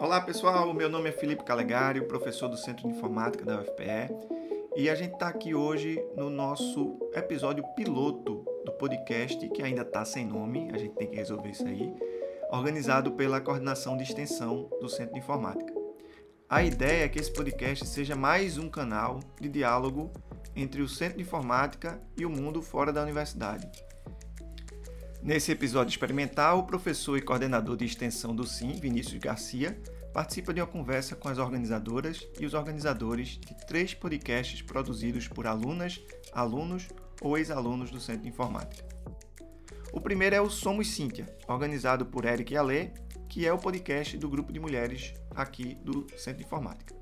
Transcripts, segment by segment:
Olá pessoal, meu nome é Felipe Calegari, professor do Centro de Informática da UFPE, e a gente está aqui hoje no nosso episódio piloto do podcast, que ainda está sem nome, a gente tem que resolver isso aí, organizado pela Coordenação de Extensão do Centro de Informática. A ideia é que esse podcast seja mais um canal de diálogo entre o Centro de Informática e o mundo fora da universidade. Nesse episódio experimental, o professor e coordenador de extensão do SIM, Vinícius Garcia, participa de uma conversa com as organizadoras e os organizadores de três podcasts produzidos por alunas, alunos ou ex-alunos do Centro de Informática. O primeiro é o Somos Cíntia, organizado por Eric Alê, que é o podcast do grupo de mulheres aqui do Centro de Informática.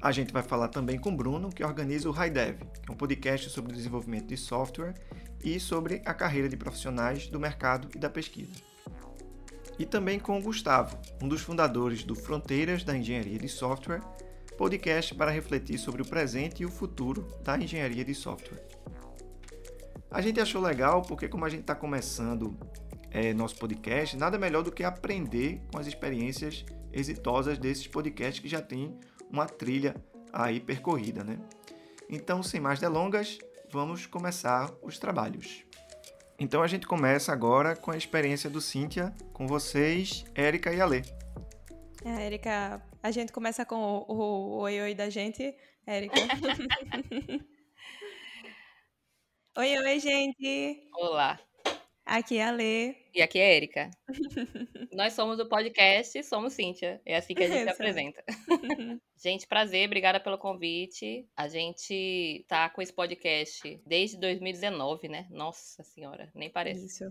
A gente vai falar também com Bruno, que organiza o HiDev, que é um podcast sobre desenvolvimento de software e sobre a carreira de profissionais do mercado e da pesquisa. E também com o Gustavo, um dos fundadores do Fronteiras da Engenharia de Software, podcast para refletir sobre o presente e o futuro da engenharia de software. A gente achou legal porque, como a gente está começando é, nosso podcast, nada melhor do que aprender com as experiências exitosas desses podcasts que já têm uma trilha aí percorrida, né? Então, sem mais delongas, vamos começar os trabalhos. Então a gente começa agora com a experiência do Cíntia, com vocês, Érica e Alê. É, Érica, a gente começa com o, o oi oi da gente, Érica. oi oi, gente. Olá. Aqui é a Lê. E aqui é a Erika. Nós somos o podcast Somos Cíntia. É assim que a gente se apresenta. gente, prazer, obrigada pelo convite. A gente tá com esse podcast desde 2019, né? Nossa senhora, nem parece. Isso.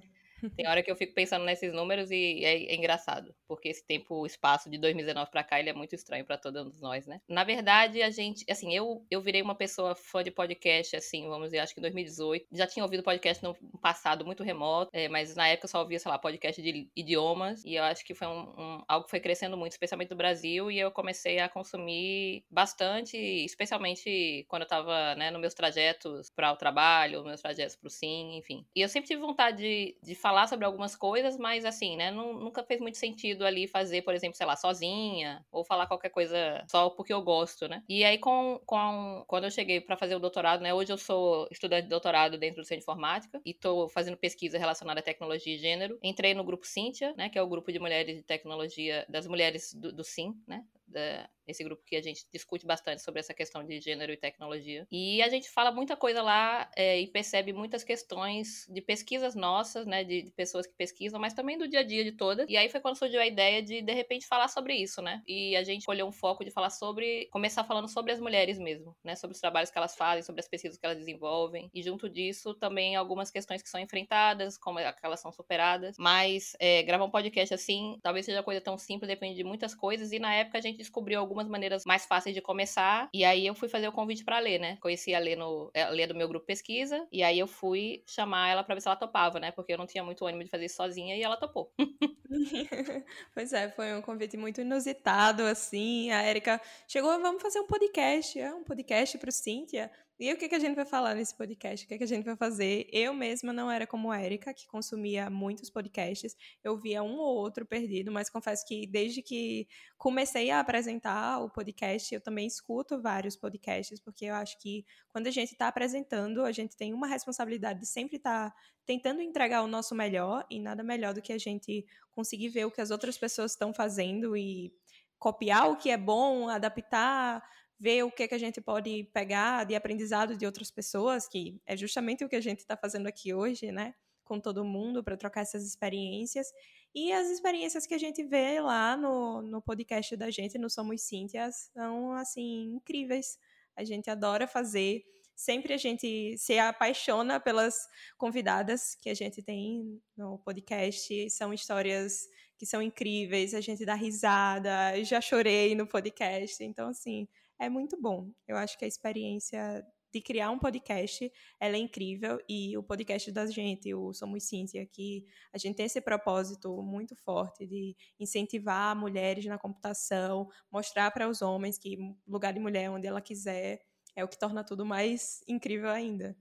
Tem hora que eu fico pensando nesses números e é, é engraçado, porque esse tempo, o espaço de 2019 para cá, ele é muito estranho para todos nós, né? Na verdade, a gente, assim, eu, eu virei uma pessoa fã de podcast, assim, vamos dizer, acho que em 2018. Já tinha ouvido podcast no passado muito remoto, é, mas na época eu só ouvia, sei lá, podcast de idiomas, e eu acho que foi um, um, algo que foi crescendo muito, especialmente no Brasil, e eu comecei a consumir bastante, especialmente quando eu tava, né, nos meus trajetos para o trabalho, meus trajetos pro Sim, enfim. E eu sempre tive vontade de, de falar sobre algumas coisas, mas assim, né, não, nunca fez muito sentido ali fazer, por exemplo, sei lá, sozinha, ou falar qualquer coisa só porque eu gosto, né? E aí, com, com quando eu cheguei para fazer o doutorado, né, hoje eu sou estudante de doutorado dentro do Centro de Informática e tô fazendo pesquisa relacionada à tecnologia e gênero. Entrei no grupo Cíntia, né, que é o grupo de mulheres de tecnologia, das mulheres do, do SIM, né, da, esse grupo que a gente discute bastante sobre essa questão de gênero e tecnologia. E a gente fala muita coisa lá é, e percebe muitas questões de pesquisas nossas, né, de, de, pessoas que pesquisam, mas também do dia a dia de todas. E aí foi quando surgiu a ideia de, de repente, falar sobre isso, né? E a gente olhou um foco de falar sobre, começar falando sobre as mulheres mesmo, né, sobre os trabalhos que elas fazem, sobre as pesquisas que elas desenvolvem. E junto disso, também algumas questões que são enfrentadas, como que elas são superadas. Mas é, gravar um podcast assim, talvez seja coisa tão simples, depende de muitas coisas. E na época a gente descobriu algumas algumas maneiras mais fáceis de começar. E aí eu fui fazer o convite para ler, né? Conheci a Lê, no, a Lê do meu grupo pesquisa. E aí eu fui chamar ela para ver se ela topava, né? Porque eu não tinha muito ânimo de fazer isso sozinha e ela topou. pois é, foi um convite muito inusitado, assim. A Erika chegou, vamos fazer um podcast. É um podcast pro Cíntia. E o que, que a gente vai falar nesse podcast? O que, que a gente vai fazer? Eu mesma não era como a Erika, que consumia muitos podcasts. Eu via um ou outro perdido, mas confesso que desde que comecei a apresentar o podcast, eu também escuto vários podcasts, porque eu acho que quando a gente está apresentando, a gente tem uma responsabilidade de sempre estar tá tentando entregar o nosso melhor, e nada melhor do que a gente conseguir ver o que as outras pessoas estão fazendo e copiar o que é bom, adaptar ver o que, é que a gente pode pegar de aprendizado de outras pessoas, que é justamente o que a gente está fazendo aqui hoje, né? Com todo mundo, para trocar essas experiências. E as experiências que a gente vê lá no, no podcast da gente, no Somos Cíntias, são, assim, incríveis. A gente adora fazer. Sempre a gente se apaixona pelas convidadas que a gente tem no podcast. São histórias que são incríveis, a gente dá risada. Já chorei no podcast. Então, assim, é muito bom. Eu acho que a experiência de criar um podcast, ela é incrível e o podcast da gente, o Somos Cíntia, que a gente tem esse propósito muito forte de incentivar mulheres na computação, mostrar para os homens que lugar de mulher onde ela quiser é o que torna tudo mais incrível ainda.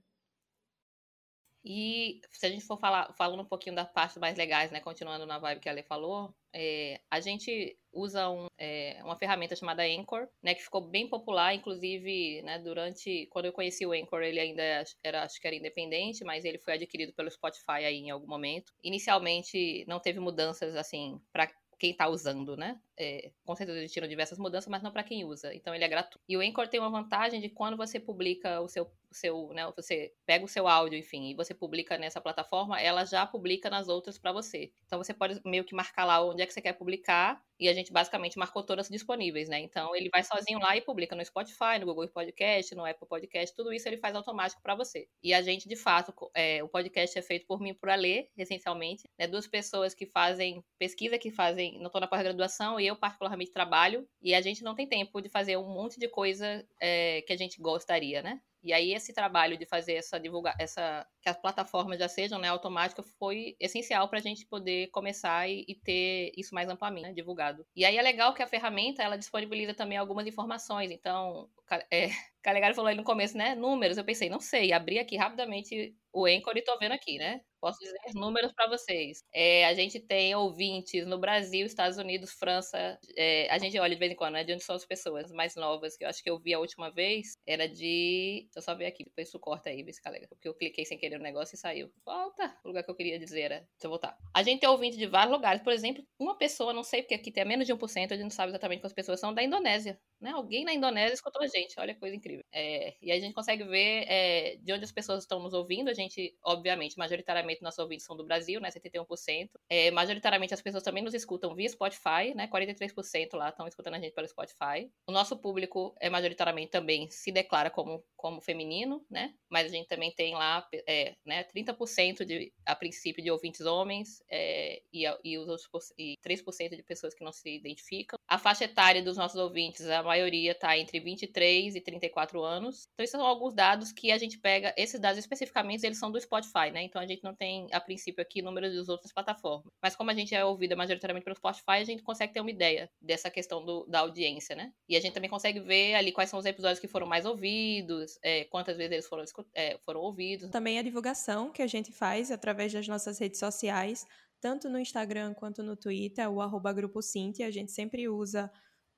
E se a gente for falar, falando um pouquinho das partes mais legais, né, continuando na vibe que a Ale falou, é, a gente usa um, é, uma ferramenta chamada Anchor, né, que ficou bem popular, inclusive, né, durante, quando eu conheci o Anchor, ele ainda era, acho que era independente, mas ele foi adquirido pelo Spotify aí em algum momento. Inicialmente, não teve mudanças, assim, para quem está usando, né? É, com certeza existiram diversas mudanças, mas não para quem usa. Então ele é gratuito. E o Anchor tem uma vantagem de quando você publica o seu seu, né, você pega o seu áudio, enfim, e você publica nessa plataforma, ela já publica nas outras para você. Então você pode meio que marcar lá onde é que você quer publicar, e a gente basicamente marcou todas disponíveis, né? Então ele vai sozinho lá e publica no Spotify, no Google Podcast, no Apple Podcast, tudo isso ele faz automático para você. E a gente, de fato, é, o podcast é feito por mim por Alê, essencialmente, né? Duas pessoas que fazem pesquisa, que fazem, não estou na pós-graduação, e eu particularmente trabalho, e a gente não tem tempo de fazer um monte de coisa é, que a gente gostaria, né? E aí esse trabalho de fazer essa divulgar, essa que as plataformas já sejam né, automáticas foi essencial para a gente poder começar e, e, ter isso mais amplamente né, divulgado. E aí é legal que a ferramenta ela disponibiliza também algumas informações. Então, é, Calegari falou aí no começo, né? Números. Eu pensei, não sei. Abri aqui rapidamente o Anchor e tô vendo aqui, né? Posso dizer números para vocês. É, a gente tem ouvintes no Brasil, Estados Unidos, França. É, a gente olha de vez em quando, né? De onde são as pessoas mais novas, que eu acho que eu vi a última vez. Era de. Deixa eu só ver aqui, depois isso corta aí, vê se calega. Porque eu cliquei sem querer no negócio e saiu. Volta! O lugar que eu queria dizer era. Deixa eu voltar. A gente tem ouvinte de vários lugares. Por exemplo, uma pessoa, não sei porque aqui tem menos de 1%, a gente não sabe exatamente quantas pessoas são, da Indonésia. Né? Alguém na Indonésia escutou a gente. Olha que coisa incrível. É, e a gente consegue ver é, de onde as pessoas estão nos ouvindo. A gente, obviamente, majoritariamente nossos ouvintes são do Brasil, né? 71%. É, majoritariamente as pessoas também nos escutam via Spotify, né? 43% lá estão escutando a gente pelo Spotify. O nosso público é majoritariamente também se declara como, como feminino, né? Mas a gente também tem lá é, né, 30% de, a princípio de ouvintes homens é, e, e, os outros, e 3% de pessoas que não se identificam. A faixa etária dos nossos ouvintes, a maioria está entre 23 e 34 anos. Então, esses são alguns dados que a gente pega. Esses dados especificamente, eles são do Spotify, né? Então, a gente não tem, a princípio, aqui números das outras plataformas. Mas como a gente é ouvida majoritariamente pelo Spotify, a gente consegue ter uma ideia dessa questão do, da audiência, né? E a gente também consegue ver ali quais são os episódios que foram mais ouvidos, é, quantas vezes eles foram, é, foram ouvidos. Também a divulgação que a gente faz através das nossas redes sociais, tanto no Instagram quanto no Twitter, o arroba Grupo Cintia, a gente sempre usa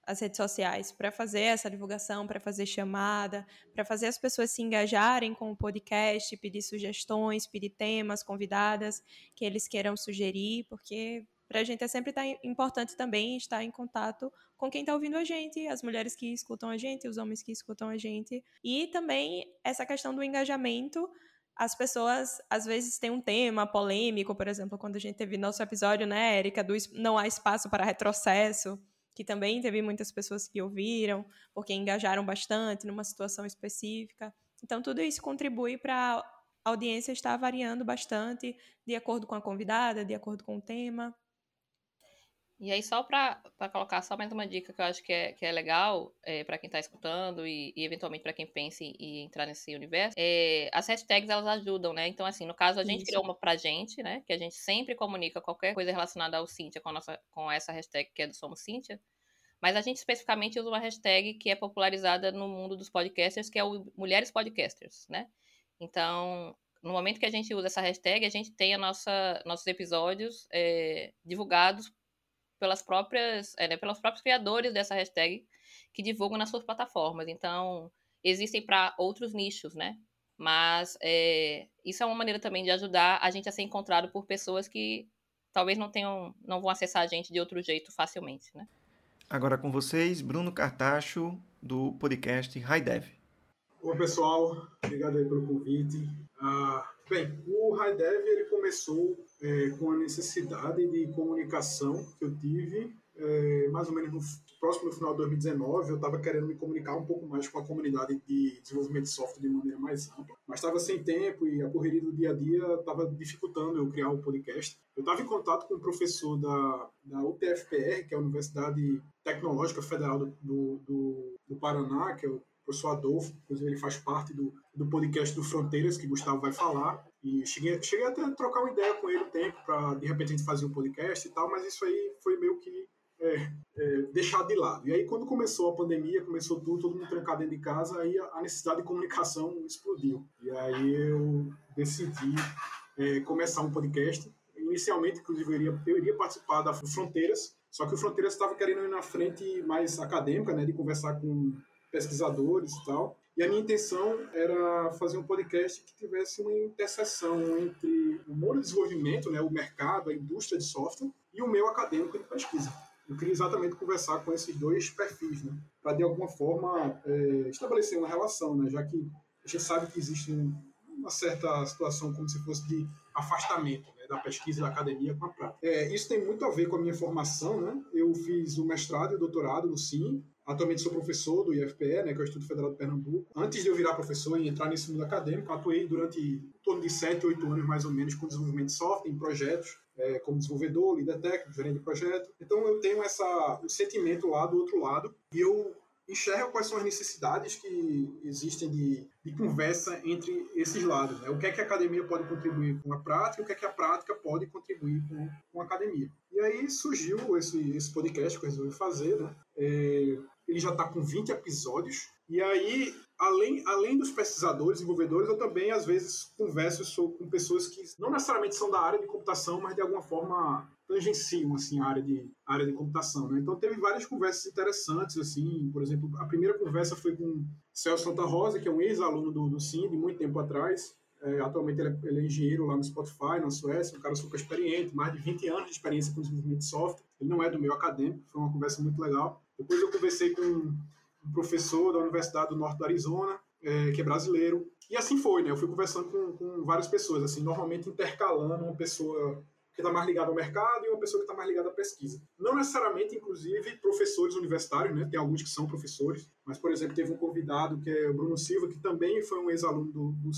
as redes sociais para fazer essa divulgação, para fazer chamada, para fazer as pessoas se engajarem com o podcast, pedir sugestões, pedir temas, convidadas que eles queiram sugerir, porque para a gente é sempre tá importante também estar em contato com quem está ouvindo a gente, as mulheres que escutam a gente, os homens que escutam a gente. E também essa questão do engajamento. As pessoas, às vezes, têm um tema polêmico, por exemplo, quando a gente teve nosso episódio, né, Érica, do Não Há Espaço para Retrocesso que também teve muitas pessoas que ouviram, porque engajaram bastante numa situação específica. Então, tudo isso contribui para a audiência estar variando bastante de acordo com a convidada, de acordo com o tema. E aí, só para colocar só mais uma dica que eu acho que é, que é legal é, para quem está escutando e, e eventualmente para quem pensa em, entrar nesse universo, é, as hashtags elas ajudam, né? Então, assim, no caso, a gente Isso. criou uma pra gente, né? Que a gente sempre comunica qualquer coisa relacionada ao Cintia com, nossa, com essa hashtag que é do Somos Cintia. Mas a gente especificamente usa uma hashtag que é popularizada no mundo dos podcasters, que é o Mulheres Podcasters, né? Então, no momento que a gente usa essa hashtag, a gente tem a nossa, nossos episódios é, divulgados pelas próprias, é, né, pelos próprios criadores dessa hashtag que divulgam nas suas plataformas. Então, existem para outros nichos, né? Mas é, isso é uma maneira também de ajudar a gente a ser encontrado por pessoas que talvez não tenham, não vão acessar a gente de outro jeito facilmente, né? Agora com vocês, Bruno Cartacho, do podcast High Dev. Oi, pessoal. Obrigado aí pelo convite. Uh, bem, o High Dev ele começou é, com a necessidade de comunicação que eu tive, é, mais ou menos no próximo final de 2019, eu estava querendo me comunicar um pouco mais com a comunidade de desenvolvimento de software de maneira mais ampla, mas estava sem tempo e a correria do dia a dia estava dificultando eu criar o um podcast. Eu estava em contato com um professor da, da UTFPR, que é a Universidade Tecnológica Federal do, do, do Paraná, que é o professor Adolfo, inclusive ele faz parte do, do podcast do Fronteiras, que Gustavo vai falar. E cheguei, cheguei até a trocar uma ideia com ele um tempo para de repente a gente fazer um podcast e tal, mas isso aí foi meio que é, é, deixado de lado. E aí, quando começou a pandemia, começou tudo, todo mundo trancado dentro de casa, aí a necessidade de comunicação explodiu. E aí eu decidi é, começar um podcast. Inicialmente, inclusive, eu iria, eu iria participar da Fronteiras, só que o Fronteiras estava querendo ir na frente mais acadêmica, né, de conversar com pesquisadores e tal. E a minha intenção era fazer um podcast que tivesse uma interseção entre o mundo de desenvolvimento, né, o mercado, a indústria de software, e o meu acadêmico de pesquisa. Eu queria exatamente conversar com esses dois perfis, né, para de alguma forma é, estabelecer uma relação, né, já que a gente sabe que existe uma certa situação como se fosse de afastamento né, da pesquisa da academia com a prática. É, isso tem muito a ver com a minha formação, né? Eu fiz o mestrado e o doutorado no CIM, Atualmente sou professor do IFPE, né, que é o Instituto Federal de Pernambuco. Antes de eu virar professor e entrar nesse mundo acadêmico, atuei durante em torno de 7, 8 anos mais ou menos com desenvolvimento de software em projetos, é, como desenvolvedor, líder técnico, gerente de projeto. Então eu tenho essa, o sentimento lá do outro lado e eu enxergo quais são as necessidades que existem de, de conversa entre esses lados. Né? O que é que a academia pode contribuir com a prática o que é que a prática pode contribuir com, com a academia. E aí surgiu esse, esse podcast que eu resolvi fazer, né? É, ele já está com 20 episódios. E aí, além, além dos pesquisadores, desenvolvedores, eu também, às vezes, converso com pessoas que não necessariamente são da área de computação, mas de alguma forma tangenciam assim, a área de, área de computação. Né? Então, teve várias conversas interessantes. assim Por exemplo, a primeira conversa foi com Celso Santa Rosa, que é um ex-aluno do, do CIN, de muito tempo atrás. É, atualmente ele é, ele é, engenheiro lá no Spotify, na Suécia, um cara super experiente, mais de 20 anos de experiência com desenvolvimento de software. Ele não é do meu acadêmico, foi uma conversa muito legal. Depois eu conversei com um professor da Universidade do Norte do Arizona, é, que é brasileiro. E assim foi, né? Eu fui conversando com, com várias pessoas, assim, normalmente intercalando uma pessoa que está mais ligada ao mercado e uma pessoa que está mais ligada à pesquisa. Não necessariamente, inclusive, professores universitários, né? Tem alguns que são professores, mas, por exemplo, teve um convidado que é o Bruno Silva, que também foi um ex-aluno do, do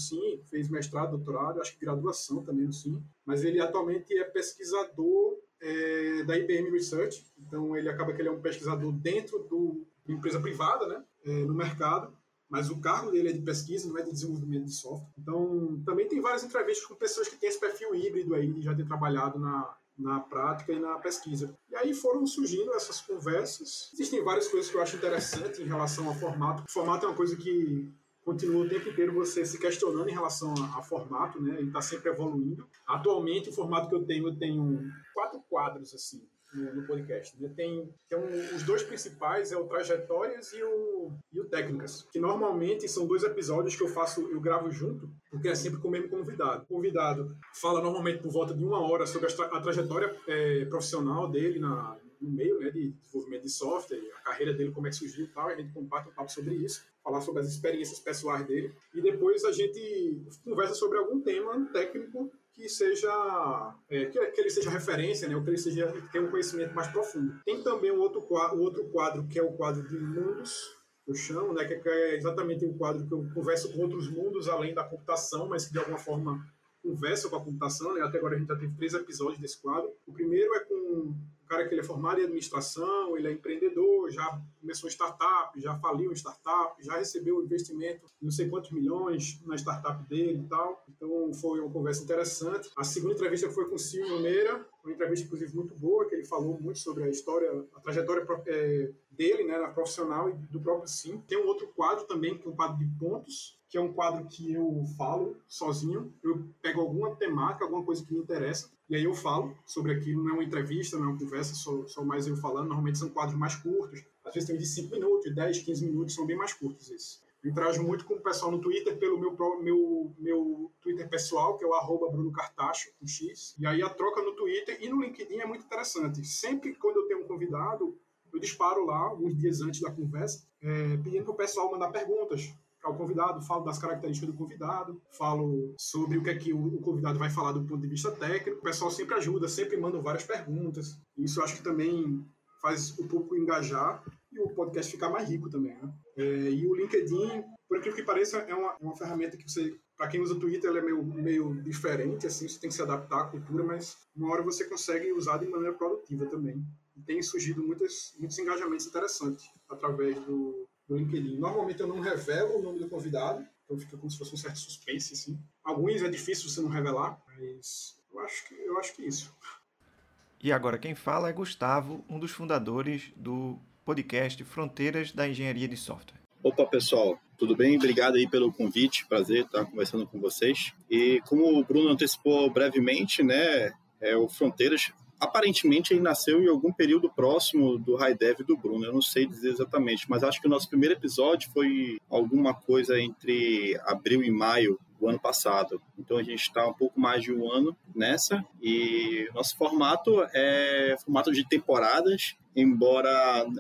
fez mestrado, doutorado, acho que graduação também no SIM, mas ele atualmente é pesquisador é, da IBM Research, então ele acaba que ele é um pesquisador dentro do, de empresa privada, né, é, no mercado, mas o cargo dele é de pesquisa, não é de desenvolvimento de software. Então, também tem várias entrevistas com pessoas que têm esse perfil híbrido aí, de já ter trabalhado na, na prática e na pesquisa. E aí foram surgindo essas conversas. Existem várias coisas que eu acho interessantes em relação ao formato. O formato é uma coisa que continua o tempo inteiro você se questionando em relação a, a formato, né? Ele está sempre evoluindo. Atualmente, o formato que eu tenho, eu tenho quatro quadros, assim, no, no podcast. Né? Tem, tem um, os dois principais, é o Trajetórias e o, e o Técnicas, que normalmente são dois episódios que eu faço, eu gravo junto, porque é sempre com o mesmo convidado. O convidado fala normalmente por volta de uma hora sobre a, tra a trajetória é, profissional dele na, no meio né, de desenvolvimento de software, a carreira dele, como é que surgiu e tal, a gente comparte um papo sobre isso, falar sobre as experiências pessoais dele, e depois a gente conversa sobre algum tema técnico que seja é, que, que, ele seja referência, né, ou que ele seja que tenha um conhecimento mais profundo. Tem também um outro quadro, um outro quadro que é o quadro de mundos, que eu chamo, né, que é exatamente um quadro que eu converso com outros mundos além da computação, mas que de alguma forma conversa com a computação. Né? Até agora a gente já teve três episódios desse quadro. O primeiro é com cara que ele é formado em administração, ele é empreendedor, já começou startup, já faliu startup, já recebeu investimento de não sei quantos milhões na startup dele e tal. Então foi uma conversa interessante. A segunda entrevista foi com o Silvio Meira, uma entrevista inclusive muito boa, que ele falou muito sobre a história, a trajetória é, dele, né, na profissional e do próprio Sim. Tem um outro quadro também, que é um quadro de pontos, que é um quadro que eu falo sozinho. Eu pego alguma temática, alguma coisa que me interessa, e aí eu falo sobre aquilo, não é uma entrevista, não é uma conversa, sou, sou mais eu falando. Normalmente são quadros mais curtos. Às vezes tem de 5 minutos, 10, 15 minutos, são bem mais curtos esses. Eu interajo muito com o pessoal no Twitter pelo meu, meu, meu Twitter pessoal, que é o arroba Bruno Cartacho, com X. E aí a troca no Twitter e no LinkedIn é muito interessante. Sempre quando eu tenho um convidado, eu disparo lá, alguns dias antes da conversa, é, pedindo para o pessoal mandar perguntas ao convidado, falo das características do convidado, falo sobre o que é que o, convidado vai falar do ponto de vista técnico. O pessoal sempre ajuda, sempre manda várias perguntas. Isso eu acho que também faz o público engajar e o podcast ficar mais rico também, né? É, e o LinkedIn, por aquilo que pareça, é uma, é uma ferramenta que você, para quem usa o Twitter, é meio, meio diferente, assim, você tem que se adaptar à cultura, mas uma hora você consegue usar de maneira produtiva também. E tem surgido muitos, muitos engajamentos interessantes através do, no LinkedIn. Normalmente eu não revelo o nome do convidado, então fica como se fosse um certo suspense, assim. Alguns é difícil você não revelar, mas eu acho que, eu acho que isso. E agora quem fala é Gustavo, um dos fundadores do podcast Fronteiras da Engenharia de Software. Opa, pessoal, tudo bem? Obrigado aí pelo convite, prazer estar conversando com vocês. E como o Bruno antecipou brevemente, né, é, o Fronteiras aparentemente ele nasceu em algum período próximo do High Dev do Bruno, eu não sei dizer exatamente, mas acho que o nosso primeiro episódio foi alguma coisa entre abril e maio do ano passado. Então a gente está um pouco mais de um ano nessa e nosso formato é formato de temporadas, embora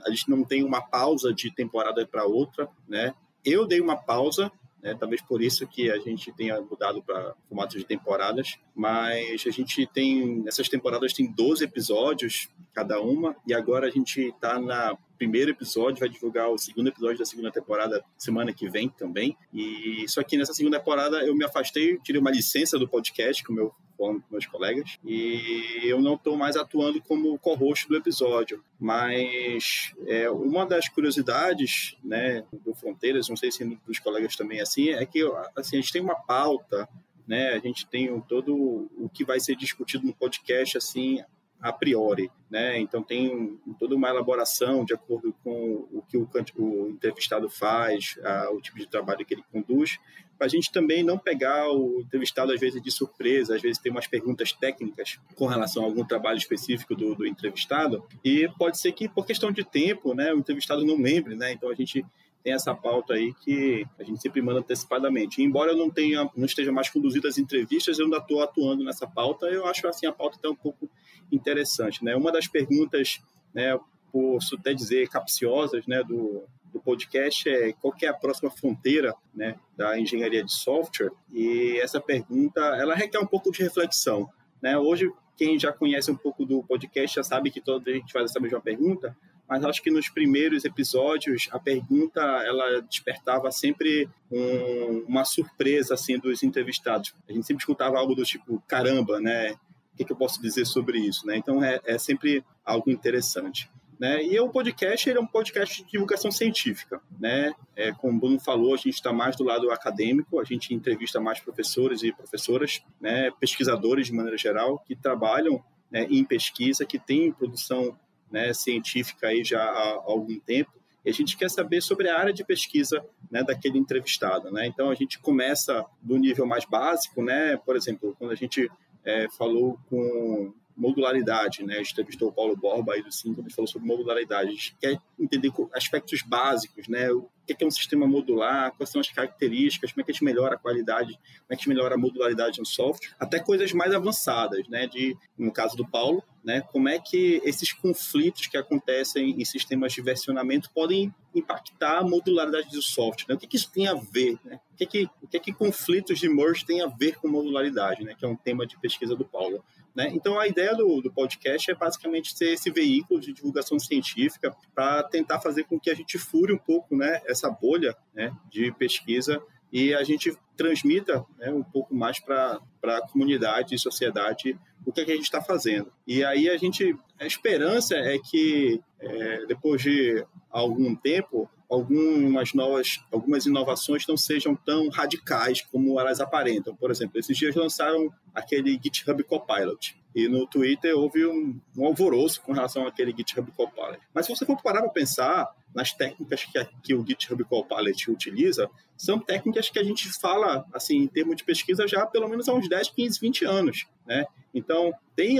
a gente não tenha uma pausa de temporada para outra, né? Eu dei uma pausa né? Talvez por isso que a gente tenha mudado para formatos de temporadas, mas a gente tem, essas temporadas tem 12 episódios cada uma, e agora a gente está na primeiro episódio, vai divulgar o segundo episódio da segunda temporada semana que vem também. E só que nessa segunda temporada eu me afastei, tirei uma licença do podcast com meu com meus colegas e eu não estou mais atuando como co-host do episódio. Mas é, uma das curiosidades, né, do Fronteiras, não sei se dos colegas também é assim, é que assim a gente tem uma pauta né? A gente tem todo o que vai ser discutido no podcast assim a priori, né? Então tem toda uma elaboração de acordo com o que o, o entrevistado faz, a, o tipo de trabalho que ele conduz, para a gente também não pegar o entrevistado às vezes de surpresa, às vezes tem umas perguntas técnicas com relação a algum trabalho específico do, do entrevistado e pode ser que por questão de tempo, né, o entrevistado não lembre, né? Então a gente tem essa pauta aí que a gente sempre manda antecipadamente. embora eu não tenha, não esteja mais conduzido as entrevistas, eu ainda estou atuando nessa pauta. Eu acho assim a pauta até um pouco interessante, né? Uma das perguntas, né, por até dizer capciosas, né, do, do podcast é qual é a próxima fronteira, né, da engenharia de software? E essa pergunta, ela requer um pouco de reflexão, né? Hoje quem já conhece um pouco do podcast já sabe que toda a gente faz essa mesma pergunta, mas acho que nos primeiros episódios a pergunta ela despertava sempre um, uma surpresa assim dos entrevistados. A gente sempre escutava algo do tipo caramba, né? O que, que eu posso dizer sobre isso, né? Então é, é sempre algo interessante. Né? E o podcast ele é um podcast de divulgação científica. Né? É, como o Bruno falou, a gente está mais do lado acadêmico, a gente entrevista mais professores e professoras, né? pesquisadores de maneira geral, que trabalham né, em pesquisa, que têm produção né, científica aí já há, algum tempo, e a gente quer saber sobre a área de pesquisa né, daquele entrevistado. Né? Então, a gente começa do nível mais básico, né? por exemplo, quando a gente é, falou com modularidade, né? A gente entrevistou o Paulo Borba aí do Cinco, ele falou sobre modularidade. A gente quer entender aspectos básicos, né? O que é um sistema modular, quais são as características, como é que a gente melhora a qualidade, como é que a gente melhora a modularidade no software, até coisas mais avançadas, né? De, no caso do Paulo, né? Como é que esses conflitos que acontecem em sistemas de versionamento podem impactar a modularidade do software? Né? O que, que, isso tem a ver? Né? O, que, que, o que, que conflitos de merge têm a ver com modularidade? Né? Que é um tema de pesquisa do Paulo. Né? Então, a ideia do, do, podcast é basicamente ser esse veículo de divulgação científica para tentar fazer com que a gente fure um pouco né, essa bolha né, de pesquisa e a gente transmita né, um pouco mais para a comunidade e sociedade o que, é que a gente está fazendo. E aí a gente, a esperança é que é, depois de algum tempo algumas novas, algumas inovações não sejam tão radicais como elas aparentam. Por exemplo, esses dias lançaram aquele GitHub Copilot. E no Twitter houve um, um alvoroço com relação àquele GitHub Copilot. Mas se você for parar para pensar nas técnicas que, que o GitHub Copilot utiliza, são técnicas que a gente fala, assim, em termos de pesquisa, já há pelo menos há uns 10, 15, 20 anos, né? Então, tem,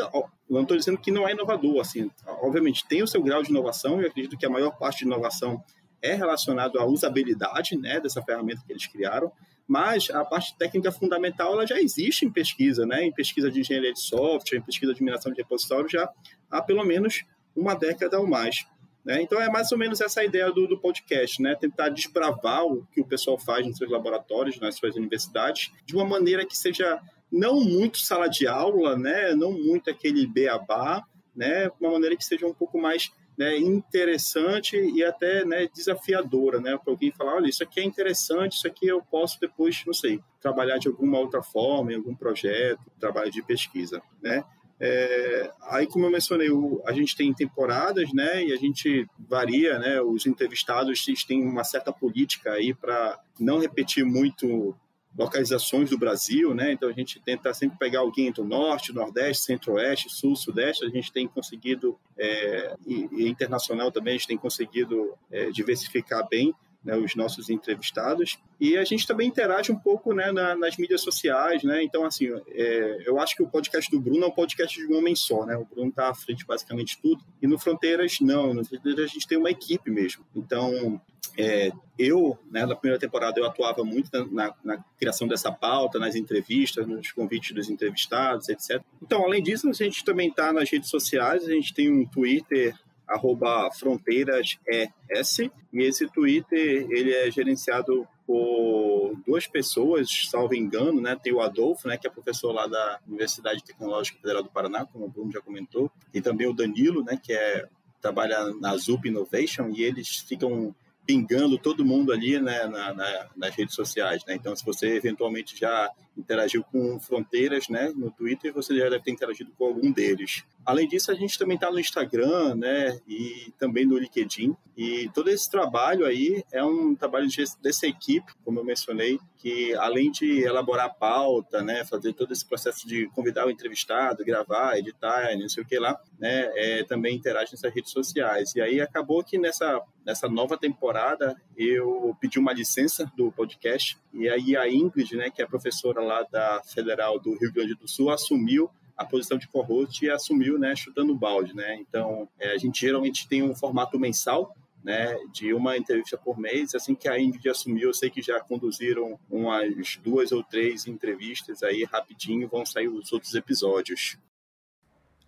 não estou dizendo que não é inovador, assim, obviamente tem o seu grau de inovação, e acredito que a maior parte de inovação é relacionado à usabilidade né, dessa ferramenta que eles criaram, mas a parte técnica fundamental ela já existe em pesquisa, né, em pesquisa de engenharia de software, em pesquisa de mineração de repositório já há pelo menos uma década ou mais. Né? Então é mais ou menos essa a ideia do, do, podcast, né? tentar desbravar o que o pessoal faz nos seus laboratórios, nas suas universidades, de uma maneira que seja não muito sala de aula, né? não muito aquele beabá, né? uma maneira que seja um pouco mais né, interessante e até né, desafiadora, né, para alguém falar, olha, isso aqui é interessante, isso aqui eu posso depois, não sei, trabalhar de alguma outra forma, em algum projeto, trabalho de pesquisa, né. É, aí, como eu mencionei, a gente tem temporadas, né, e a gente varia, né, os entrevistados têm uma certa política aí para não repetir muito localizações do Brasil, né? Então a gente tenta sempre pegar alguém do norte, nordeste, centro-oeste, sul, sudeste. A gente tem conseguido é, e, e, internacional também a gente tem conseguido é, diversificar bem né, os nossos entrevistados. E a gente também interage um pouco né, na, nas mídias sociais, né? Então, assim, é, eu acho que o podcast do Bruno é um podcast de um homem só, né? O Bruno está à frente basicamente tudo. E no Fronteiras, não. No Fronteiras a gente tem uma equipe mesmo. Então, é, eu, né, na primeira temporada, eu atuava muito na, na, na, criação dessa pauta, nas entrevistas, nos convites dos entrevistados, etc. Então, além disso, a gente também está nas redes sociais, a gente tem um Twitter arroba fronteiras ES, e esse Twitter ele é gerenciado por duas pessoas, salvo engano, né? Tem o Adolfo, né, que é professor lá da Universidade Tecnológica Federal do Paraná, como o Bruno já comentou, e também o Danilo, né, que é trabalha na Zup Innovation, e eles ficam pingando todo mundo ali né, na, na, nas redes sociais. Né? Então, se você eventualmente já interagiu com Fronteiras né, no Twitter, você já deve ter interagido com algum deles. Além disso, a gente também está no Instagram né, e também no LinkedIn. E todo esse trabalho aí é um trabalho dessa equipe, como eu mencionei, que além de elaborar a pauta, né, fazer todo esse processo de convidar o entrevistado, gravar, editar, não sei o que lá, né, é, também interage nessas redes sociais. E aí acabou que nessa, nessa nova temporada eu pedi uma licença do podcast e aí a Ingrid, né, que é a professora lá da Federal do Rio Grande do Sul, assumiu a posição de co-host e assumiu, né, chutando o balde, né? Então, é, a gente geralmente tem um formato mensal, né, de uma entrevista por mês. Assim que a Ingrid assumiu, eu sei que já conduziram umas duas ou três entrevistas aí rapidinho, vão sair os outros episódios.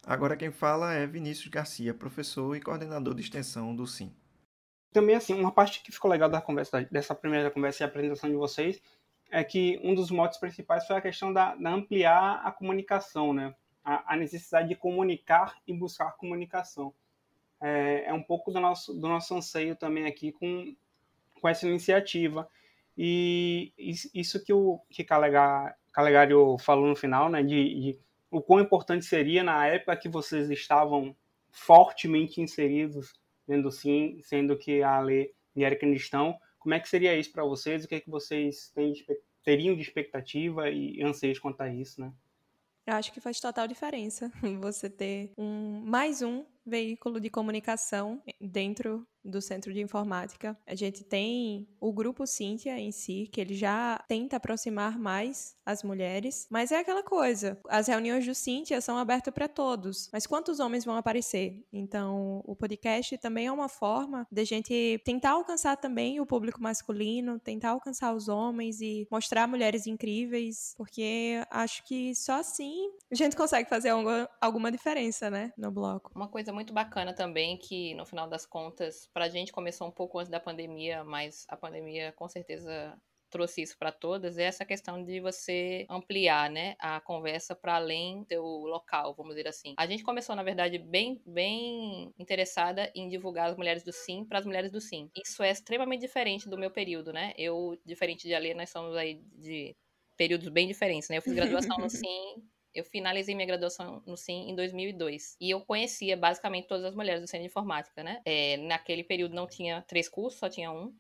Agora quem fala é Vinícius Garcia, professor e coordenador de extensão do SIM. Também assim, uma parte que ficou legal da conversa dessa primeira conversa e apresentação de vocês é que um dos motes principais foi a questão da, da ampliar a comunicação, né? A, a, necessidade de comunicar e buscar comunicação. É, é, um pouco do nosso, do nosso anseio também aqui com, com essa iniciativa. E isso que o que Calegário falou no final, né, de, de, o quão importante seria na época que vocês estavam fortemente inseridos dentro do SIM, sendo que a Lê e a Erika estão, como é que seria isso para vocês? O que é que vocês têm teriam de expectativa e anseios quanto a isso, né? Eu acho que faz total diferença você ter um mais um veículo de comunicação dentro do Centro de Informática. A gente tem o grupo Cíntia em si, que ele já tenta aproximar mais as mulheres, mas é aquela coisa, as reuniões do Cíntia são abertas para todos, mas quantos homens vão aparecer? Então, o podcast também é uma forma de gente tentar alcançar também o público masculino, tentar alcançar os homens e mostrar mulheres incríveis, porque acho que só assim a gente consegue fazer alguma diferença, né, no bloco. Uma coisa muito bacana também que no final das contas para a gente começou um pouco antes da pandemia, mas a pandemia com certeza trouxe isso para todas, é essa questão de você ampliar, né, a conversa para além do local, vamos dizer assim. A gente começou, na verdade, bem, bem interessada em divulgar as mulheres do Sim para as mulheres do Sim. Isso é extremamente diferente do meu período, né? Eu, diferente de Ali, nós somos aí de períodos bem diferentes, né? Eu fiz graduação no Sim eu finalizei minha graduação no SIM em 2002. E eu conhecia basicamente todas as mulheres do Centro de Informática, né? É, naquele período não tinha três cursos, só tinha um.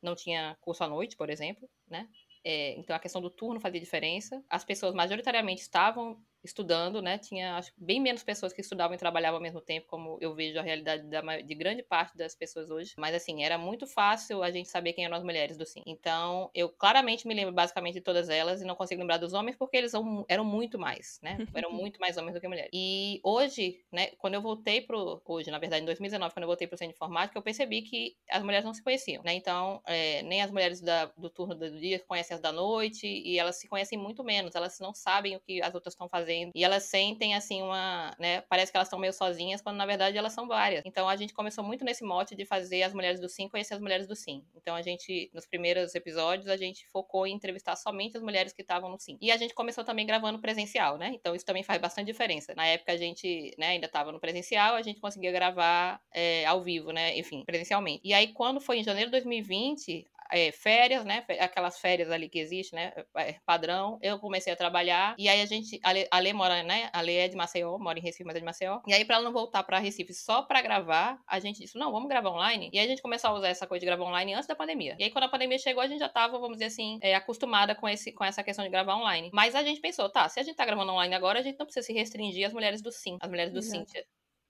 Não tinha curso à noite, por exemplo, né? É, então a questão do turno fazia diferença. As pessoas majoritariamente estavam estudando, né? Tinha acho, bem menos pessoas que estudavam e trabalhavam ao mesmo tempo, como eu vejo a realidade da, de grande parte das pessoas hoje. Mas assim, era muito fácil a gente saber quem eram as mulheres do Sim. Então, eu claramente me lembro basicamente de todas elas e não consigo lembrar dos homens porque eles eram muito mais, né? Eram muito mais homens do que mulheres. E hoje, né, quando eu voltei pro. Hoje, na verdade, em 2019, quando eu voltei pro centro de informática, eu percebi que as mulheres não se conheciam, né? Então, é, nem as mulheres da, do turno do dia conhecem as da noite e elas se conhecem muito menos, elas não sabem o que as outras estão fazendo fazendo. E elas sentem, assim, uma. Né, parece que elas estão meio sozinhas, quando na verdade elas são várias. Então a gente começou muito nesse mote de fazer as mulheres do Sim conhecer as mulheres do Sim. Então a gente, nos primeiros episódios, a gente focou em entrevistar somente as mulheres que estavam no Sim. E a gente começou também gravando presencial, né? Então isso também faz bastante diferença. Na época a gente né, ainda estava no presencial, a gente conseguia gravar é, ao vivo, né? Enfim, presencialmente. E aí, quando foi em janeiro de 2020, é, férias, né? Aquelas férias ali que existe, né? É, padrão. Eu comecei a trabalhar e aí a gente, a Lê, a mora, né? A Lê é de Maceió, mora em Recife, mas é de Maceió. E aí para ela não voltar para Recife só para gravar, a gente disse, não, vamos gravar online. E aí a gente começou a usar essa coisa de gravar online antes da pandemia. E aí quando a pandemia chegou, a gente já tava, vamos dizer assim, é, acostumada com, esse, com essa questão de gravar online. Mas a gente pensou, tá, se a gente tá gravando online agora, a gente não precisa se restringir às mulheres do Sim, as mulheres do Exato. Cíntia.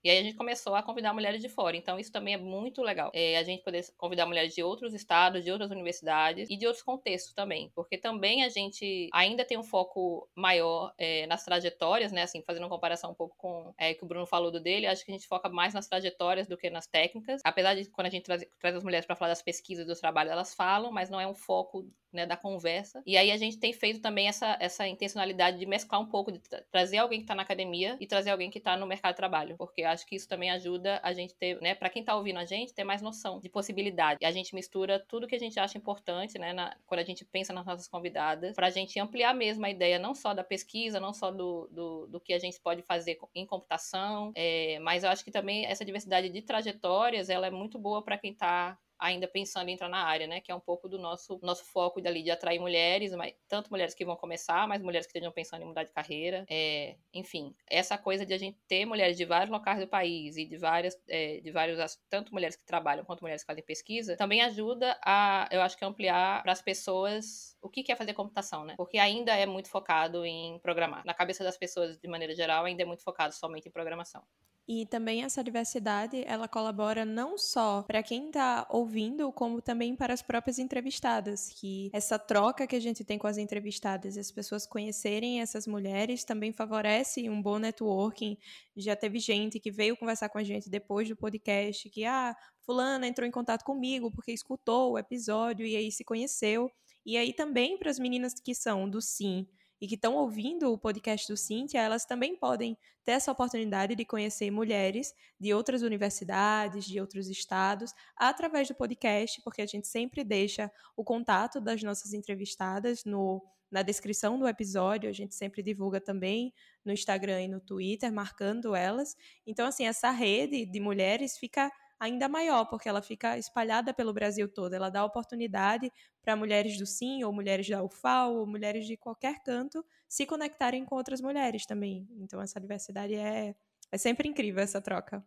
E aí a gente começou a convidar mulheres de fora. Então isso também é muito legal. É, a gente poder convidar mulheres de outros estados, de outras universidades e de outros contextos também. Porque também a gente ainda tem um foco maior é, nas trajetórias, né? Assim, fazendo uma comparação um pouco com é, que o Bruno falou do dele, acho que a gente foca mais nas trajetórias do que nas técnicas. Apesar de quando a gente traz, traz as mulheres para falar das pesquisas dos trabalhos, elas falam, mas não é um foco né, da conversa. E aí a gente tem feito também essa, essa intencionalidade de mesclar um pouco, de tra trazer alguém que está na academia e trazer alguém que está no mercado de trabalho, porque acho que isso também ajuda a gente ter, né, para quem está ouvindo a gente, ter mais noção de possibilidade. E a gente mistura tudo que a gente acha importante, né, na, quando a gente pensa nas nossas convidadas, para a gente ampliar mesmo a ideia, não só da pesquisa, não só do, do, do que a gente pode fazer em computação, é, mas eu acho que também essa diversidade de trajetórias, ela é muito boa para quem está ainda pensando em entrar na área, né? Que é um pouco do nosso, nosso foco dali de atrair mulheres, mas, tanto mulheres que vão começar, mas mulheres que estejam pensando em mudar de carreira. É, enfim, essa coisa de a gente ter mulheres de vários locais do país e de várias, é, de vários, tanto mulheres que trabalham quanto mulheres que fazem pesquisa, também ajuda a, eu acho que ampliar para as pessoas o que é fazer computação, né? Porque ainda é muito focado em programar. Na cabeça das pessoas, de maneira geral, ainda é muito focado somente em programação. E também essa diversidade, ela colabora não só para quem está ouvindo, como também para as próprias entrevistadas, que essa troca que a gente tem com as entrevistadas, as pessoas conhecerem essas mulheres, também favorece um bom networking. Já teve gente que veio conversar com a gente depois do podcast, que, ah, fulana entrou em contato comigo porque escutou o episódio e aí se conheceu. E aí também para as meninas que são do Sim, e que estão ouvindo o podcast do Cintia, elas também podem ter essa oportunidade de conhecer mulheres de outras universidades, de outros estados, através do podcast, porque a gente sempre deixa o contato das nossas entrevistadas no, na descrição do episódio, a gente sempre divulga também no Instagram e no Twitter, marcando elas. Então, assim, essa rede de mulheres fica ainda maior, porque ela fica espalhada pelo Brasil todo. Ela dá oportunidade para mulheres do Sim, ou mulheres da UFAL, ou mulheres de qualquer canto se conectarem com outras mulheres também. Então, essa diversidade é, é sempre incrível, essa troca.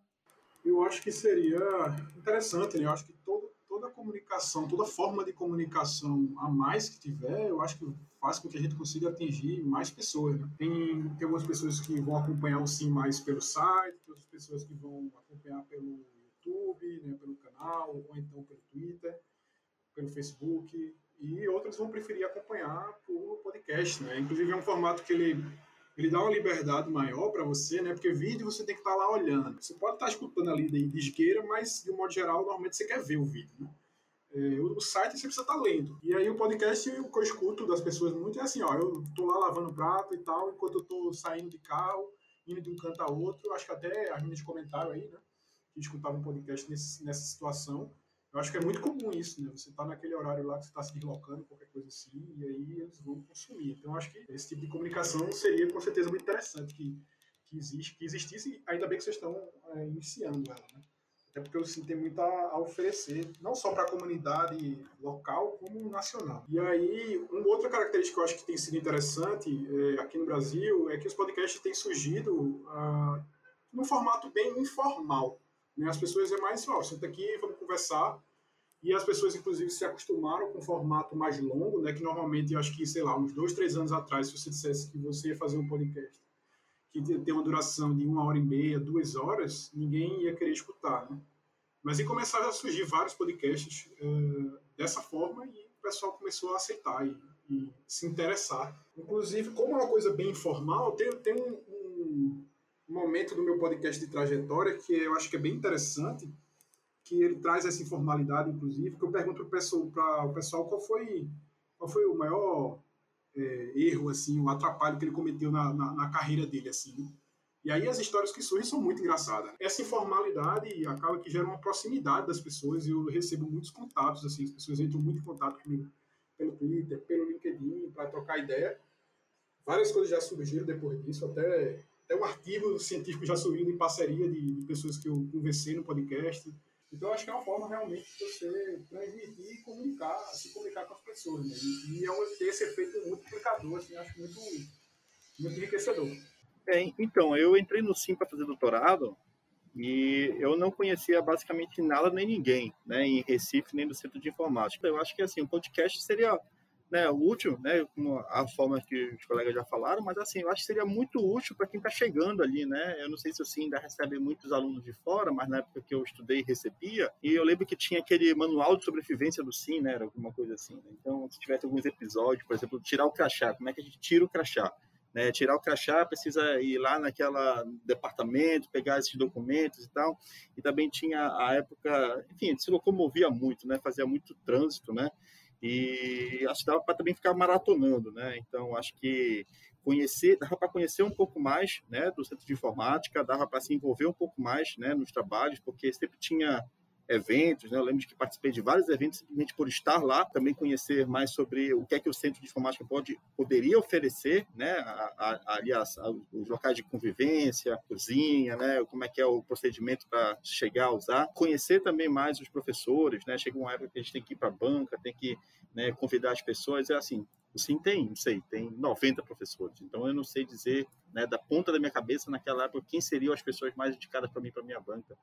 Eu acho que seria interessante, né? Eu acho que todo, toda comunicação, toda forma de comunicação a mais que tiver, eu acho que faz com que a gente consiga atingir mais pessoas. Né? Tem, tem algumas pessoas que vão acompanhar o Sim mais pelo site, outras pessoas que vão acompanhar pelo YouTube, né, pelo canal, ou então pelo Twitter, pelo Facebook, e outros vão preferir acompanhar por podcast, né? Inclusive é um formato que ele ele dá uma liberdade maior para você, né? Porque vídeo você tem que estar tá lá olhando. Você pode estar tá escutando ali de, isqueira, mas de um modo geral, normalmente você quer ver o vídeo, né? É, o site você precisa estar tá lendo. E aí o podcast, o que eu escuto das pessoas muito é assim, ó, eu tô lá lavando prato e tal, enquanto eu tô saindo de carro, indo de um canto a outro, acho que até as meninas comentaram aí, né? Que escutava um podcast nesse, nessa situação. Eu acho que é muito comum isso, né? Você está naquele horário lá que você está se deslocando, qualquer coisa assim, e aí eles vão consumir. Então, eu acho que esse tipo de comunicação seria com certeza muito interessante que, que, existe, que existisse, ainda bem que vocês estão é, iniciando ela, né? Até porque eu sinto tem muito a, a oferecer, não só para a comunidade local, como nacional. E aí, uma outra característica que eu acho que tem sido interessante é, aqui no Brasil é que os podcasts têm surgido ah, num formato bem informal. Né? As pessoas é mais, ó, senta aqui, vamos conversar. E as pessoas, inclusive, se acostumaram com um formato mais longo, né? Que normalmente, eu acho que, sei lá, uns dois, três anos atrás, se você dissesse que você ia fazer um podcast que tem uma duração de uma hora e meia, duas horas, ninguém ia querer escutar, né? Mas aí começaram a surgir vários podcasts uh, dessa forma e o pessoal começou a aceitar e, e, se interessar. Inclusive, como é uma coisa bem informal, tem, tem um, um momento do meu podcast de trajetória que eu acho que é bem interessante, que ele traz essa informalidade, inclusive, que eu pergunto para o pessoal, qual foi, qual foi o maior é, erro, assim, o atrapalho que ele cometeu na, na, na carreira dele, assim. Né? E aí as histórias que surgem são muito engraçadas. Essa informalidade acaba que gera uma proximidade das pessoas e eu recebo muitos contatos, assim, as pessoas entram muito em contato comigo pelo Twitter, pelo LinkedIn, para trocar ideia. Várias coisas já surgiram depois disso, até até um artigo científico já subindo em parceria de, de, pessoas que eu conversei no podcast. Então, acho que é uma forma realmente de você transmitir e comunicar, se comunicar com as pessoas. Né? E, e é ter esse efeito multiplicador, assim, acho muito, muito enriquecedor. É, então, eu entrei no SIM para fazer doutorado e eu não conhecia basicamente nada nem ninguém, né, em Recife nem no Centro de Informática. Eu acho que assim, um podcast seria né, útil, né, como a forma que os colegas já falaram, mas assim, eu acho que seria muito útil para quem está chegando ali, né? Eu não sei se o SIM ainda recebe muitos alunos de fora, mas na época que eu estudei recebia, e eu lembro que tinha aquele manual de sobrevivência do SIM, né, era alguma coisa assim. Né? Então, se tivesse alguns episódios, por exemplo, tirar o crachá, como é que a gente tira o crachá? Né, tirar o crachá precisa ir lá naquela departamento, pegar esses documentos e tal. E também tinha a época, enfim, se locomovia muito, né, fazia muito trânsito, né? E acho que dava para também ficar maratonando, né? Então acho que conhecer, dava para conhecer um pouco mais, né, do centro de informática, dava para se envolver um pouco mais, né, nos trabalhos, porque sempre tinha eventos, né? Eu lembro de que participei de vários eventos simplesmente por estar lá, também conhecer mais sobre o que é que o Centro de Informática pode, poderia oferecer, né? Aliás, os locais de convivência, cozinha, né? Como é que é o procedimento para chegar a usar. Conhecer também mais os professores, né? Chega uma época que a gente tem que ir para a banca, tem que né, convidar as pessoas, é assim, o Sim tem, não sei, tem 90 professores. Então eu não sei dizer, né, da ponta da minha cabeça naquela época quem seriam as pessoas mais indicadas para mim para minha banca.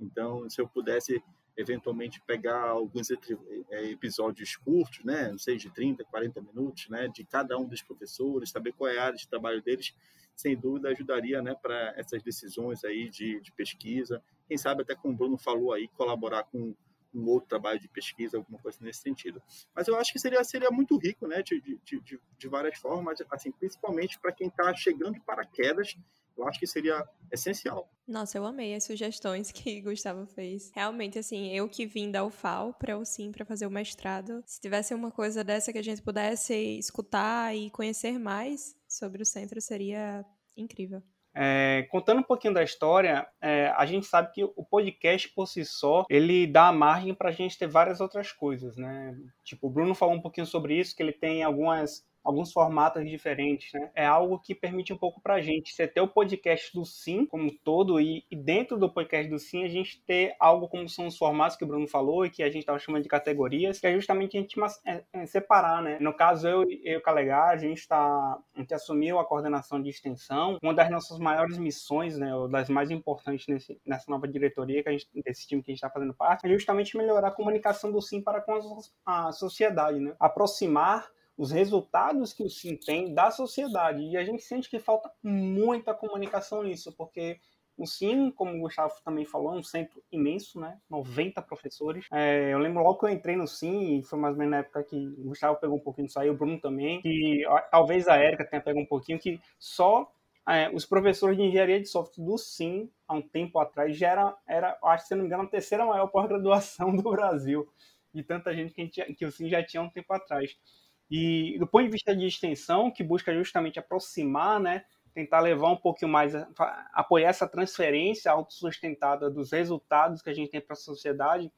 Então, se eu pudesse eventualmente pegar alguns é, episódios curtos, né, não sei, de 30, 40 minutos, né, de cada um dos professores, saber qual é a área de trabalho deles, sem dúvida ajudaria, né, para essas decisões aí de, de pesquisa. Quem sabe até como o Bruno falou aí, colaborar com um outro trabalho de pesquisa, alguma coisa nesse sentido. Mas eu acho que seria, seria muito rico, né, de, de, de, de várias formas, assim, principalmente para quem está chegando de paraquedas, eu acho que seria essencial. Nossa, eu amei as sugestões que Gustavo fez. Realmente, assim, eu que vim da UFAL para o SIM para fazer o mestrado, se tivesse uma coisa dessa que a gente pudesse escutar e conhecer mais sobre o centro, seria incrível. É, contando um pouquinho da história, é, a gente sabe que o podcast por si só ele dá margem para a gente ter várias outras coisas, né? Tipo, o Bruno falou um pouquinho sobre isso, que ele tem algumas alguns formatos diferentes, né? É algo que permite um pouco para a gente você ter o podcast do Sim como todo e, e, dentro do podcast do Sim a gente ter algo como são os formatos que o Bruno falou e que a gente estava chamando de categorias, que é justamente a gente é, é, separar, né? No caso eu e o Calegar, a gente está a gente assumiu a coordenação de extensão, uma das nossas maiores missões, né, ou das mais importantes nesse, nessa nova diretoria que a gente desse time que a gente está fazendo parte, é justamente melhorar a comunicação do Sim para com a sociedade, né? Aproximar os resultados que o SIM tem da sociedade. E a gente sente que falta muita comunicação nisso, porque o SIM, como o Gustavo também falou, é um centro imenso, né? 90 professores. É, eu lembro logo que eu entrei no SIM, e foi mais ou menos na época que o Gustavo pegou um pouquinho aí, o Bruno também, que talvez a Érica tenha pegado um pouquinho, que só é, os professores de engenharia de software do SIM, há um tempo atrás, já era, era acho que se não me engano, a terceira maior pós-graduação do Brasil. De tanta gente que, gente, que o SIM já tinha um tempo atrás. E do ponto de vista de extensão, que busca justamente aproximar, né, tentar levar um pouquinho mais, apoiar essa transferência autossustentada dos resultados que a gente tem para a sociedade,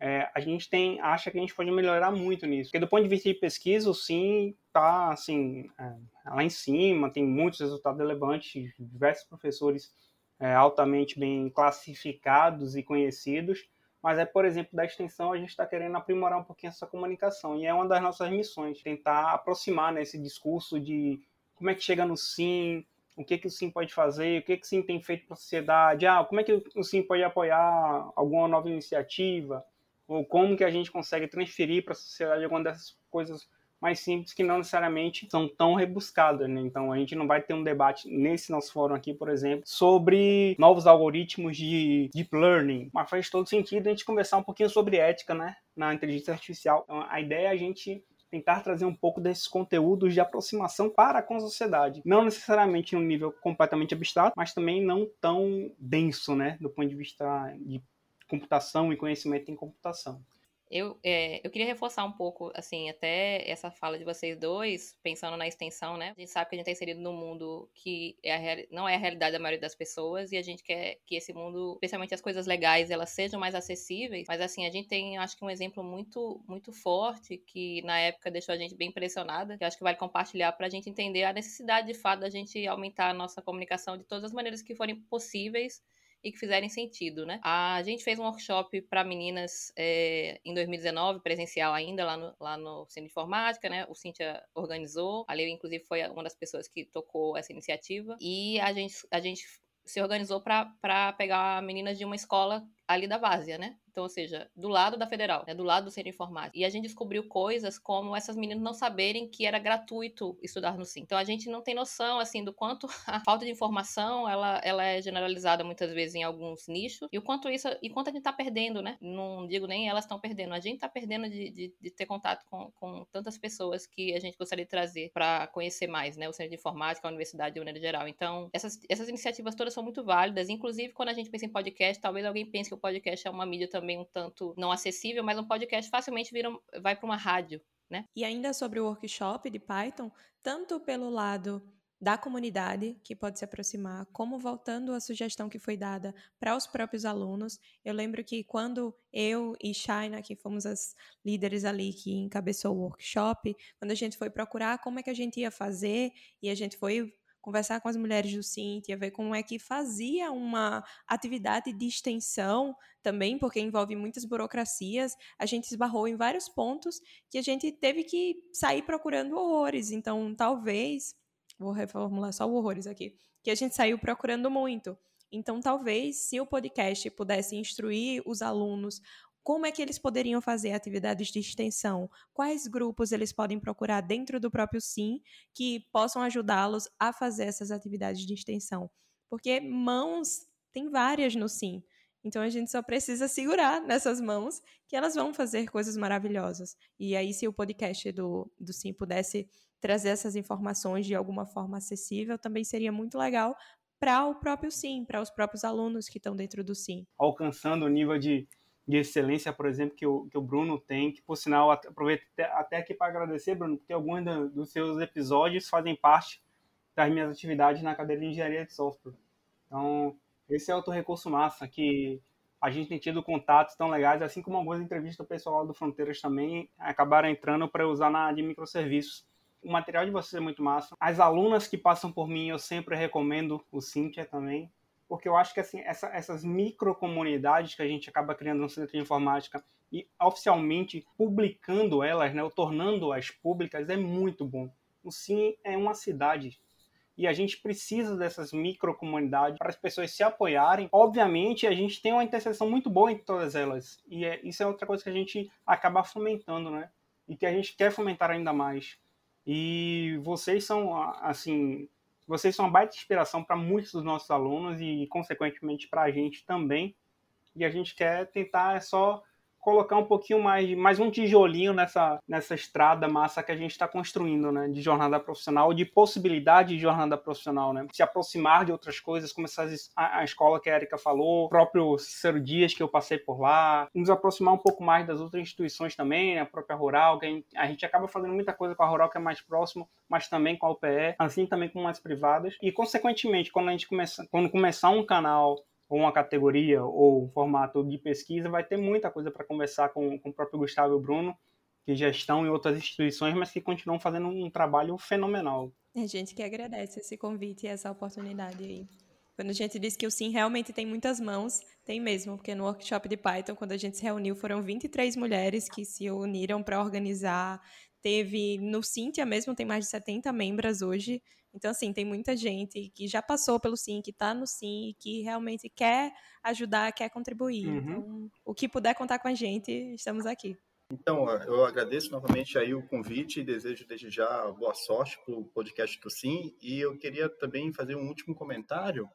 é, a gente tem, acha que a gente pode melhorar muito nisso. Porque do ponto de vista de pesquisa, sim está assim, é, lá em cima, tem muitos resultados relevantes, diversos professores é, altamente bem classificados e conhecidos, mas é, por exemplo, da extensão, a gente está querendo aprimorar um pouquinho essa comunicação. E é uma das nossas missões, tentar aproximar né, esse discurso de como é que chega no SIM, o que, que o SIM pode fazer, o que, que o SIM tem feito para a sociedade, ah, como é que o SIM pode apoiar alguma nova iniciativa, ou como que a gente consegue transferir para a sociedade alguma dessas coisas mais simples que não necessariamente são tão rebuscadas, né? Então a gente não vai ter um debate nesse nosso fórum aqui, por exemplo, sobre novos algoritmos de deep learning, mas faz todo sentido a gente conversar um pouquinho sobre ética, né, na inteligência artificial. Então a ideia é a gente tentar trazer um pouco desses conteúdos de aproximação para com a sociedade. Não necessariamente em um nível completamente abstrato, mas também não tão denso, né, do ponto de vista de computação e conhecimento em computação. Eu, é, eu queria reforçar um pouco, assim, até essa fala de vocês dois, pensando na extensão, né? A gente sabe que a gente está inserido num mundo que é a, não é a realidade da maioria das pessoas e a gente quer que esse mundo, especialmente as coisas legais, elas sejam mais acessíveis. Mas, assim, a gente tem, acho que, um exemplo muito, muito forte que, na época, deixou a gente bem impressionada, que acho que vale compartilhar para a gente entender a necessidade, de fato, da gente aumentar a nossa comunicação de todas as maneiras que forem possíveis e que fizerem sentido, né? A gente fez um workshop para meninas é, em 2019, presencial ainda, lá no, lá no Informática, né? O Cintia organizou, a Leu, inclusive, foi uma das pessoas que tocou essa iniciativa, e a gente, a gente se organizou para pegar meninas de uma escola ali da Várzea, né? Então, ou seja, do lado da federal, né? do lado do centro informático. E a gente descobriu coisas como essas meninas não saberem que era gratuito estudar no SIM. Então, a gente não tem noção, assim, do quanto a falta de informação, ela, ela é generalizada muitas vezes em alguns nichos, e o quanto isso, e quanto a gente tá perdendo, né? Não digo nem elas estão perdendo, a gente tá perdendo de, de, de, ter contato com, com tantas pessoas que a gente gostaria de trazer para conhecer mais, né? O centro de informática, a universidade de maneira geral. Então, essas, essas iniciativas todas são muito válidas, inclusive quando a gente pensa em podcast, talvez alguém pense que o podcast é uma mídia também um tanto não acessível, mas um podcast facilmente vira, vai para uma rádio, né? E ainda sobre o workshop de Python, tanto pelo lado da comunidade que pode se aproximar, como voltando à sugestão que foi dada para os próprios alunos. Eu lembro que quando eu e Shaina, que fomos as líderes ali que encabeçou o workshop, quando a gente foi procurar como é que a gente ia fazer, e a gente foi conversar com as mulheres do Cintia, ver como é que fazia uma atividade de extensão também, porque envolve muitas burocracias. A gente esbarrou em vários pontos que a gente teve que sair procurando horrores. Então, talvez, vou reformular só horrores aqui, que a gente saiu procurando muito. Então, talvez, se o podcast pudesse instruir os alunos como é que eles poderiam fazer atividades de extensão? Quais grupos eles podem procurar dentro do próprio SIM que possam ajudá-los a fazer essas atividades de extensão? Porque mãos tem várias no SIM. Então a gente só precisa segurar nessas mãos que elas vão fazer coisas maravilhosas. E aí, se o podcast do, do Sim pudesse trazer essas informações de alguma forma acessível, também seria muito legal para o próprio Sim, para os próprios alunos que estão dentro do Sim. Alcançando o nível de de excelência, por exemplo, que o, que o Bruno tem, que por sinal aproveito até aqui para agradecer, Bruno, porque alguns dos seus episódios fazem parte das minhas atividades na cadeira de engenharia de software. Então, esse é outro recurso massa que a gente tem tido contatos tão legais, assim como algumas entrevistas do pessoal do Fronteiras também acabaram entrando para usar na de microserviços. O material de vocês é muito massa. As alunas que passam por mim, eu sempre recomendo o Cynthia também porque eu acho que assim, essa, essas microcomunidades que a gente acaba criando no centro de informática e oficialmente publicando elas, né, ou tornando-as públicas, é muito bom. O Sim é uma cidade e a gente precisa dessas microcomunidades para as pessoas se apoiarem. Obviamente, a gente tem uma interseção muito boa entre todas elas e é, isso é outra coisa que a gente acaba fomentando, né? E que a gente quer fomentar ainda mais. E vocês são, assim, vocês são uma baita inspiração para muitos dos nossos alunos e, consequentemente, para a gente também. E a gente quer tentar só colocar um pouquinho mais, mais um tijolinho nessa, nessa estrada massa que a gente está construindo, né, de jornada profissional, de possibilidade de jornada profissional, né, se aproximar de outras coisas, como essa, a, a escola que a Erika falou, o próprio Cícero Dias que eu passei por lá, nos aproximar um pouco mais das outras instituições também, né, a própria Rural, que a gente, a gente acaba fazendo muita coisa com a Rural que é mais próximo, mas também com a UPE, assim também com as privadas, e consequentemente, quando a gente começa, quando começar um canal ou uma categoria ou um formato de pesquisa, vai ter muita coisa para conversar com, com o próprio Gustavo e o Bruno, que já estão em outras instituições, mas que continuam fazendo um trabalho fenomenal. É gente que agradece esse convite e essa oportunidade aí. Quando a gente diz que o Sim realmente tem muitas mãos, tem mesmo, porque no workshop de Python, quando a gente se reuniu, foram 23 mulheres que se uniram para organizar. Teve no Cintia mesmo, tem mais de 70 membros hoje. Então, assim, tem muita gente que já passou pelo Sim, que está no Sim, que realmente quer ajudar, quer contribuir. Uhum. Então, o que puder contar com a gente, estamos aqui. Então, eu agradeço novamente aí o convite e desejo desde já boa sorte para o podcast do Sim. E eu queria também fazer um último comentário,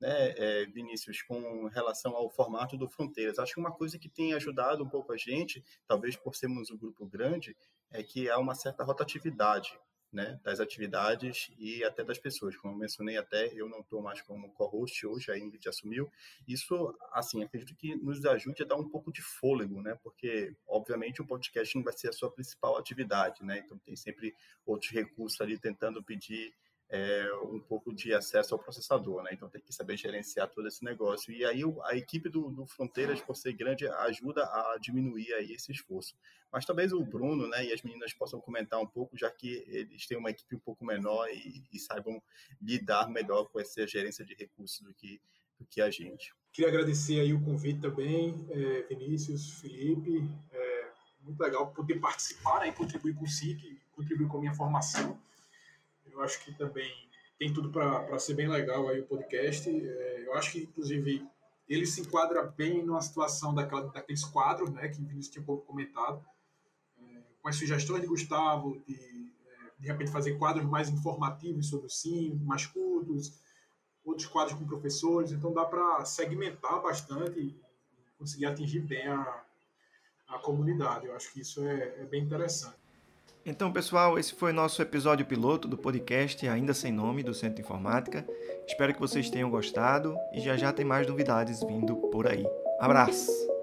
né, é, Vinícius, com relação ao formato do Fronteiras. Acho que uma coisa que tem ajudado um pouco a gente, talvez por sermos um grupo grande, é que há uma certa rotatividade né, das atividades e até das pessoas. Como eu mencionei até, eu não estou mais como co-host hoje, a Ingrid assumiu. Isso, assim, acredito que nos ajude a dar um pouco de fôlego, né, porque, obviamente, o podcast não vai ser a sua principal atividade, né, então tem sempre outros recursos ali tentando pedir é, um pouco de acesso ao processador, né? Então tem que saber gerenciar todo esse negócio. E aí a equipe do, do Fronteiras, por ser grande, ajuda a diminuir aí esse esforço. Mas talvez o Bruno, né, e as meninas possam comentar um pouco, já que eles têm uma equipe um pouco menor e, e saibam lidar melhor com essa gerência de recursos do que do que a gente. Queria agradecer aí o convite também, é, Vinícius, Felipe. É, muito legal poder participar né, e contribuir com o SIC, contribuir com a minha formação. Eu acho que também tem tudo para ser bem legal aí o podcast. É, eu acho que, inclusive, ele se enquadra bem numa situação daquela, daqueles quadros, né, que o Vinícius tinha pouco comentado, é, com as sugestões de Gustavo, de, é, de repente fazer quadros mais informativos sobre o SIM, mais curtos, outros quadros com professores, então dá para segmentar bastante e conseguir atingir bem a, a comunidade. Eu acho que isso é, é bem interessante. Então, pessoal, esse foi nosso episódio piloto do podcast Ainda Sem Nome do Centro de Informática. Espero que vocês tenham gostado e já já tem mais novidades vindo por aí. Abraço!